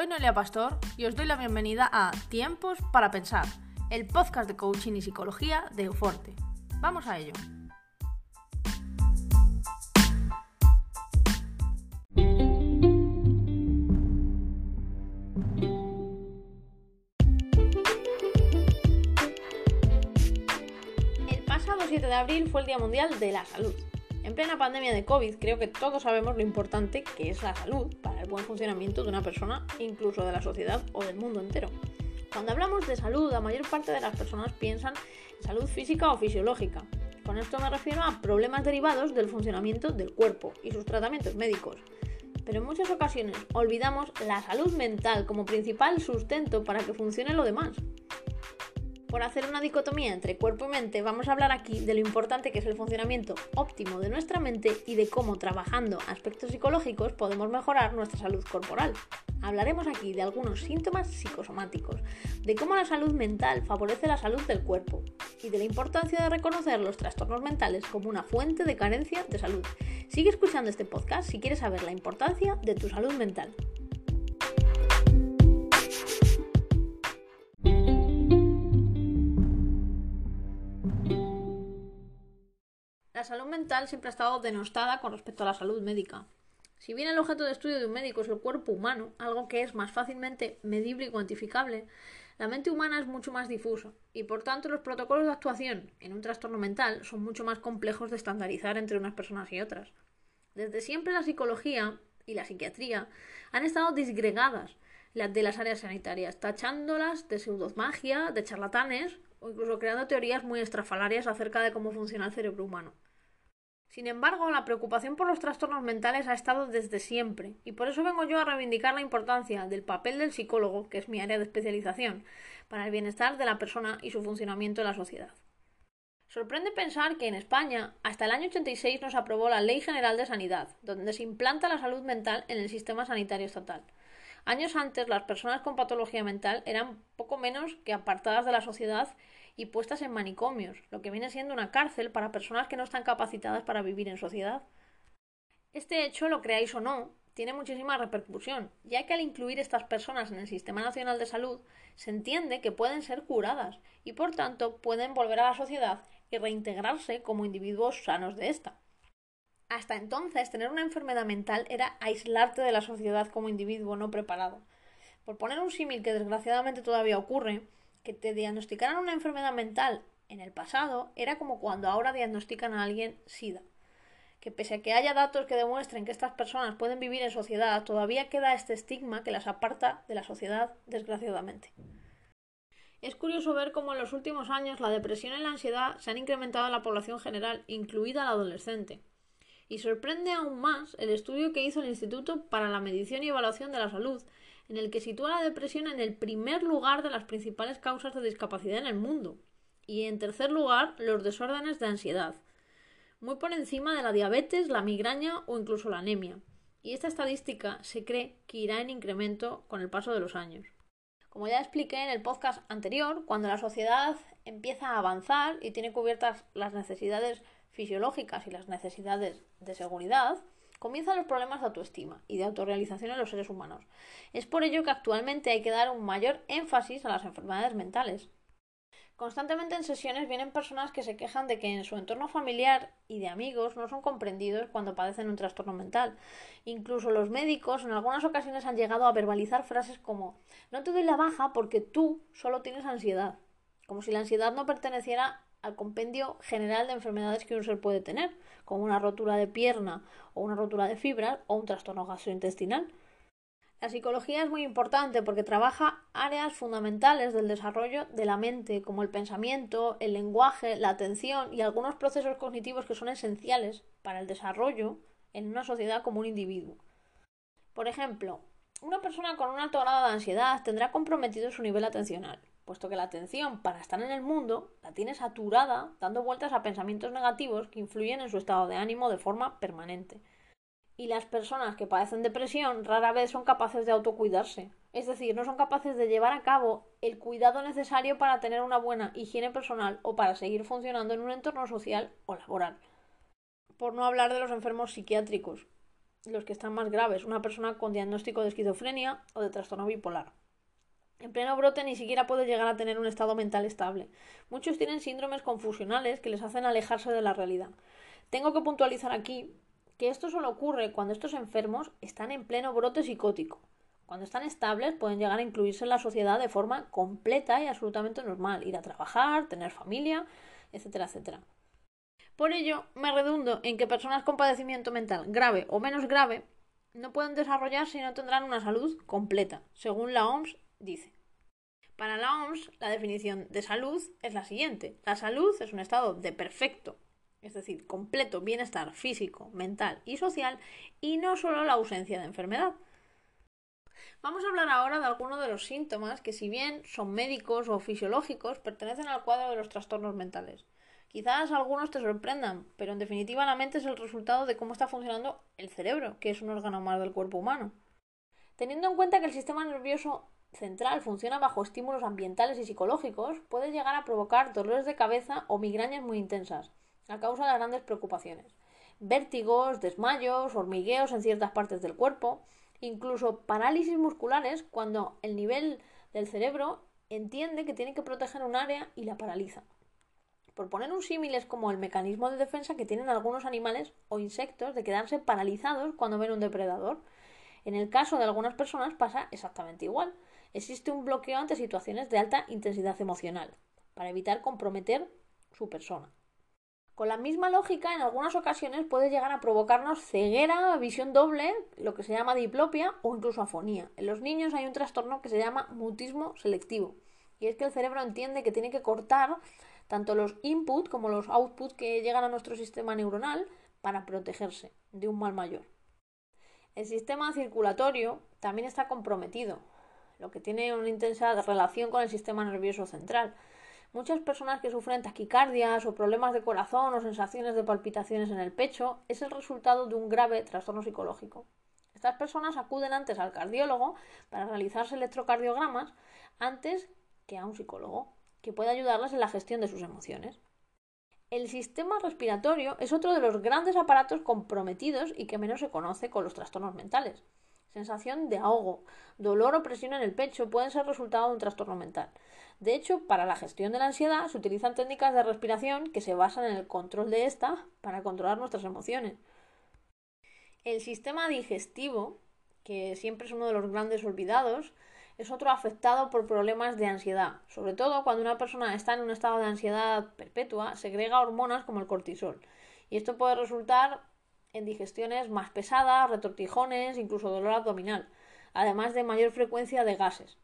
Soy Noelia Pastor y os doy la bienvenida a Tiempos para Pensar, el podcast de coaching y psicología de Euforte. Vamos a ello. El pasado 7 de abril fue el Día Mundial de la Salud. En plena pandemia de COVID creo que todos sabemos lo importante que es la salud para el buen funcionamiento de una persona, incluso de la sociedad o del mundo entero. Cuando hablamos de salud, la mayor parte de las personas piensan en salud física o fisiológica. Con esto me refiero a problemas derivados del funcionamiento del cuerpo y sus tratamientos médicos. Pero en muchas ocasiones olvidamos la salud mental como principal sustento para que funcione lo demás. Por hacer una dicotomía entre cuerpo y mente, vamos a hablar aquí de lo importante que es el funcionamiento óptimo de nuestra mente y de cómo trabajando aspectos psicológicos podemos mejorar nuestra salud corporal. Hablaremos aquí de algunos síntomas psicosomáticos, de cómo la salud mental favorece la salud del cuerpo y de la importancia de reconocer los trastornos mentales como una fuente de carencia de salud. Sigue escuchando este podcast si quieres saber la importancia de tu salud mental. La salud mental siempre ha estado denostada con respecto a la salud médica. Si bien el objeto de estudio de un médico es el cuerpo humano, algo que es más fácilmente medible y cuantificable, la mente humana es mucho más difusa y por tanto los protocolos de actuación en un trastorno mental son mucho más complejos de estandarizar entre unas personas y otras. Desde siempre la psicología y la psiquiatría han estado disgregadas de las áreas sanitarias, tachándolas de pseudomagia, de charlatanes o incluso creando teorías muy estrafalarias acerca de cómo funciona el cerebro humano. Sin embargo, la preocupación por los trastornos mentales ha estado desde siempre, y por eso vengo yo a reivindicar la importancia del papel del psicólogo, que es mi área de especialización, para el bienestar de la persona y su funcionamiento en la sociedad. Sorprende pensar que en España, hasta el año 86 nos aprobó la Ley General de Sanidad, donde se implanta la salud mental en el sistema sanitario estatal. Años antes, las personas con patología mental eran poco menos que apartadas de la sociedad y puestas en manicomios, lo que viene siendo una cárcel para personas que no están capacitadas para vivir en sociedad. Este hecho, lo creáis o no, tiene muchísima repercusión, ya que al incluir estas personas en el Sistema Nacional de Salud, se entiende que pueden ser curadas y por tanto pueden volver a la sociedad y reintegrarse como individuos sanos de esta. Hasta entonces, tener una enfermedad mental era aislarte de la sociedad como individuo no preparado. Por poner un símil que desgraciadamente todavía ocurre, que te diagnosticaran una enfermedad mental en el pasado era como cuando ahora diagnostican a alguien SIDA. Que pese a que haya datos que demuestren que estas personas pueden vivir en sociedad, todavía queda este estigma que las aparta de la sociedad, desgraciadamente. Es curioso ver cómo en los últimos años la depresión y la ansiedad se han incrementado en la población general, incluida la adolescente. Y sorprende aún más el estudio que hizo el Instituto para la Medición y Evaluación de la Salud, en el que sitúa la depresión en el primer lugar de las principales causas de discapacidad en el mundo y en tercer lugar los desórdenes de ansiedad, muy por encima de la diabetes, la migraña o incluso la anemia. Y esta estadística se cree que irá en incremento con el paso de los años. Como ya expliqué en el podcast anterior, cuando la sociedad empieza a avanzar y tiene cubiertas las necesidades fisiológicas y las necesidades de seguridad, comienzan los problemas de autoestima y de autorrealización en los seres humanos. Es por ello que actualmente hay que dar un mayor énfasis a las enfermedades mentales. Constantemente en sesiones vienen personas que se quejan de que en su entorno familiar y de amigos no son comprendidos cuando padecen un trastorno mental. Incluso los médicos en algunas ocasiones han llegado a verbalizar frases como no te doy la baja porque tú solo tienes ansiedad, como si la ansiedad no perteneciera al compendio general de enfermedades que un ser puede tener, como una rotura de pierna o una rotura de fibras o un trastorno gastrointestinal. La psicología es muy importante porque trabaja áreas fundamentales del desarrollo de la mente, como el pensamiento, el lenguaje, la atención y algunos procesos cognitivos que son esenciales para el desarrollo en una sociedad como un individuo. Por ejemplo, una persona con un alto grado de ansiedad tendrá comprometido su nivel atencional, puesto que la atención para estar en el mundo la tiene saturada dando vueltas a pensamientos negativos que influyen en su estado de ánimo de forma permanente. Y las personas que padecen depresión rara vez son capaces de autocuidarse, es decir, no son capaces de llevar a cabo el cuidado necesario para tener una buena higiene personal o para seguir funcionando en un entorno social o laboral. Por no hablar de los enfermos psiquiátricos, los que están más graves, una persona con diagnóstico de esquizofrenia o de trastorno bipolar. En pleno brote ni siquiera puede llegar a tener un estado mental estable. Muchos tienen síndromes confusionales que les hacen alejarse de la realidad. Tengo que puntualizar aquí que esto solo ocurre cuando estos enfermos están en pleno brote psicótico. Cuando están estables pueden llegar a incluirse en la sociedad de forma completa y absolutamente normal, ir a trabajar, tener familia, etcétera, etcétera. Por ello, me redundo en que personas con padecimiento mental grave o menos grave no pueden desarrollarse y no tendrán una salud completa, según la OMS dice. Para la OMS, la definición de salud es la siguiente. La salud es un estado de perfecto, es decir, completo bienestar físico, mental y social, y no solo la ausencia de enfermedad. Vamos a hablar ahora de algunos de los síntomas que, si bien son médicos o fisiológicos, pertenecen al cuadro de los trastornos mentales. Quizás algunos te sorprendan, pero en definitiva la mente es el resultado de cómo está funcionando el cerebro, que es un órgano más del cuerpo humano. Teniendo en cuenta que el sistema nervioso central funciona bajo estímulos ambientales y psicológicos, puede llegar a provocar dolores de cabeza o migrañas muy intensas, a causa de grandes preocupaciones. Vértigos, desmayos, hormigueos en ciertas partes del cuerpo, incluso parálisis musculares cuando el nivel del cerebro entiende que tiene que proteger un área y la paraliza. Por poner un símil es como el mecanismo de defensa que tienen algunos animales o insectos de quedarse paralizados cuando ven un depredador. En el caso de algunas personas pasa exactamente igual. Existe un bloqueo ante situaciones de alta intensidad emocional, para evitar comprometer su persona. Con la misma lógica, en algunas ocasiones puede llegar a provocarnos ceguera, visión doble, lo que se llama diplopia o incluso afonía. En los niños hay un trastorno que se llama mutismo selectivo. Y es que el cerebro entiende que tiene que cortar tanto los input como los output que llegan a nuestro sistema neuronal para protegerse de un mal mayor. El sistema circulatorio también está comprometido, lo que tiene una intensa relación con el sistema nervioso central. Muchas personas que sufren taquicardias o problemas de corazón o sensaciones de palpitaciones en el pecho es el resultado de un grave trastorno psicológico. Estas personas acuden antes al cardiólogo para realizarse electrocardiogramas antes que a un psicólogo que puede ayudarlas en la gestión de sus emociones. El sistema respiratorio es otro de los grandes aparatos comprometidos y que menos se conoce con los trastornos mentales. Sensación de ahogo, dolor o presión en el pecho pueden ser resultado de un trastorno mental. De hecho, para la gestión de la ansiedad se utilizan técnicas de respiración que se basan en el control de esta para controlar nuestras emociones. El sistema digestivo, que siempre es uno de los grandes olvidados, es otro afectado por problemas de ansiedad. Sobre todo cuando una persona está en un estado de ansiedad perpetua, segrega hormonas como el cortisol. Y esto puede resultar en digestiones más pesadas, retortijones, incluso dolor abdominal, además de mayor frecuencia de gases.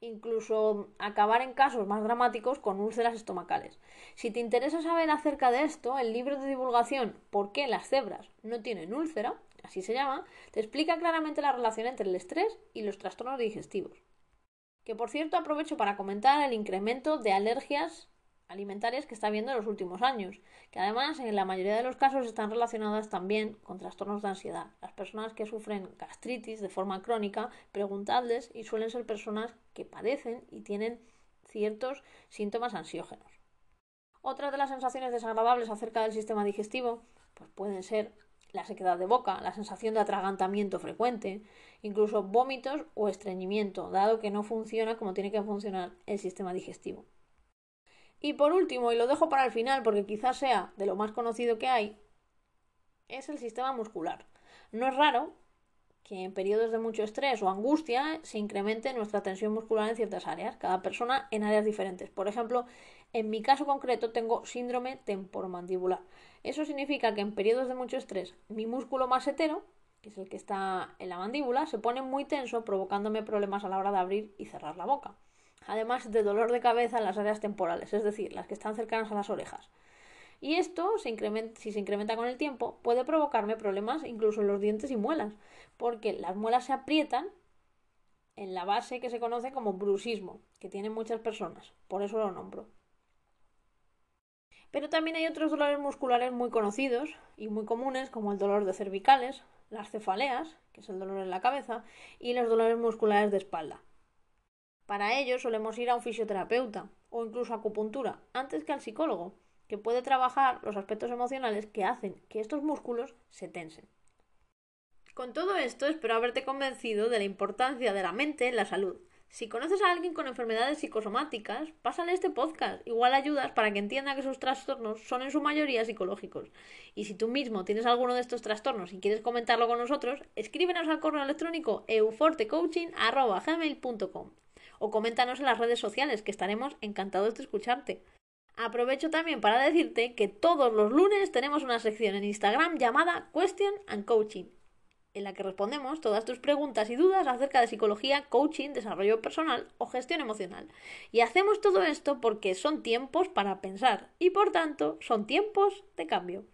Incluso acabar en casos más dramáticos con úlceras estomacales. Si te interesa saber acerca de esto, el libro de divulgación ¿Por qué las cebras no tienen úlcera? así se llama, te explica claramente la relación entre el estrés y los trastornos digestivos. Que por cierto aprovecho para comentar el incremento de alergias alimentarias que está habiendo en los últimos años, que además en la mayoría de los casos están relacionadas también con trastornos de ansiedad. Las personas que sufren gastritis de forma crónica, preguntadles y suelen ser personas que padecen y tienen ciertos síntomas ansiógenos. Otras de las sensaciones desagradables acerca del sistema digestivo pues pueden ser la sequedad de boca, la sensación de atragantamiento frecuente, incluso vómitos o estreñimiento, dado que no funciona como tiene que funcionar el sistema digestivo. Y por último, y lo dejo para el final porque quizás sea de lo más conocido que hay, es el sistema muscular. No es raro que en periodos de mucho estrés o angustia se incremente nuestra tensión muscular en ciertas áreas, cada persona en áreas diferentes. Por ejemplo, en mi caso concreto tengo síndrome temporomandibular. Eso significa que en periodos de mucho estrés mi músculo masetero, que es el que está en la mandíbula, se pone muy tenso provocándome problemas a la hora de abrir y cerrar la boca. Además de dolor de cabeza en las áreas temporales, es decir, las que están cercanas a las orejas. Y esto, si se incrementa con el tiempo, puede provocarme problemas incluso en los dientes y muelas, porque las muelas se aprietan en la base que se conoce como bruxismo, que tienen muchas personas, por eso lo nombro. Pero también hay otros dolores musculares muy conocidos y muy comunes, como el dolor de cervicales, las cefaleas, que es el dolor en la cabeza, y los dolores musculares de espalda. Para ello solemos ir a un fisioterapeuta o incluso a acupuntura, antes que al psicólogo, que puede trabajar los aspectos emocionales que hacen que estos músculos se tensen. Con todo esto, espero haberte convencido de la importancia de la mente en la salud. Si conoces a alguien con enfermedades psicosomáticas, pásale este podcast. Igual ayudas para que entienda que sus trastornos son en su mayoría psicológicos. Y si tú mismo tienes alguno de estos trastornos y quieres comentarlo con nosotros, escríbenos al correo electrónico eufortecoaching.gmail.com o coméntanos en las redes sociales, que estaremos encantados de escucharte. Aprovecho también para decirte que todos los lunes tenemos una sección en Instagram llamada Question and Coaching en la que respondemos todas tus preguntas y dudas acerca de psicología, coaching, desarrollo personal o gestión emocional. Y hacemos todo esto porque son tiempos para pensar y por tanto son tiempos de cambio.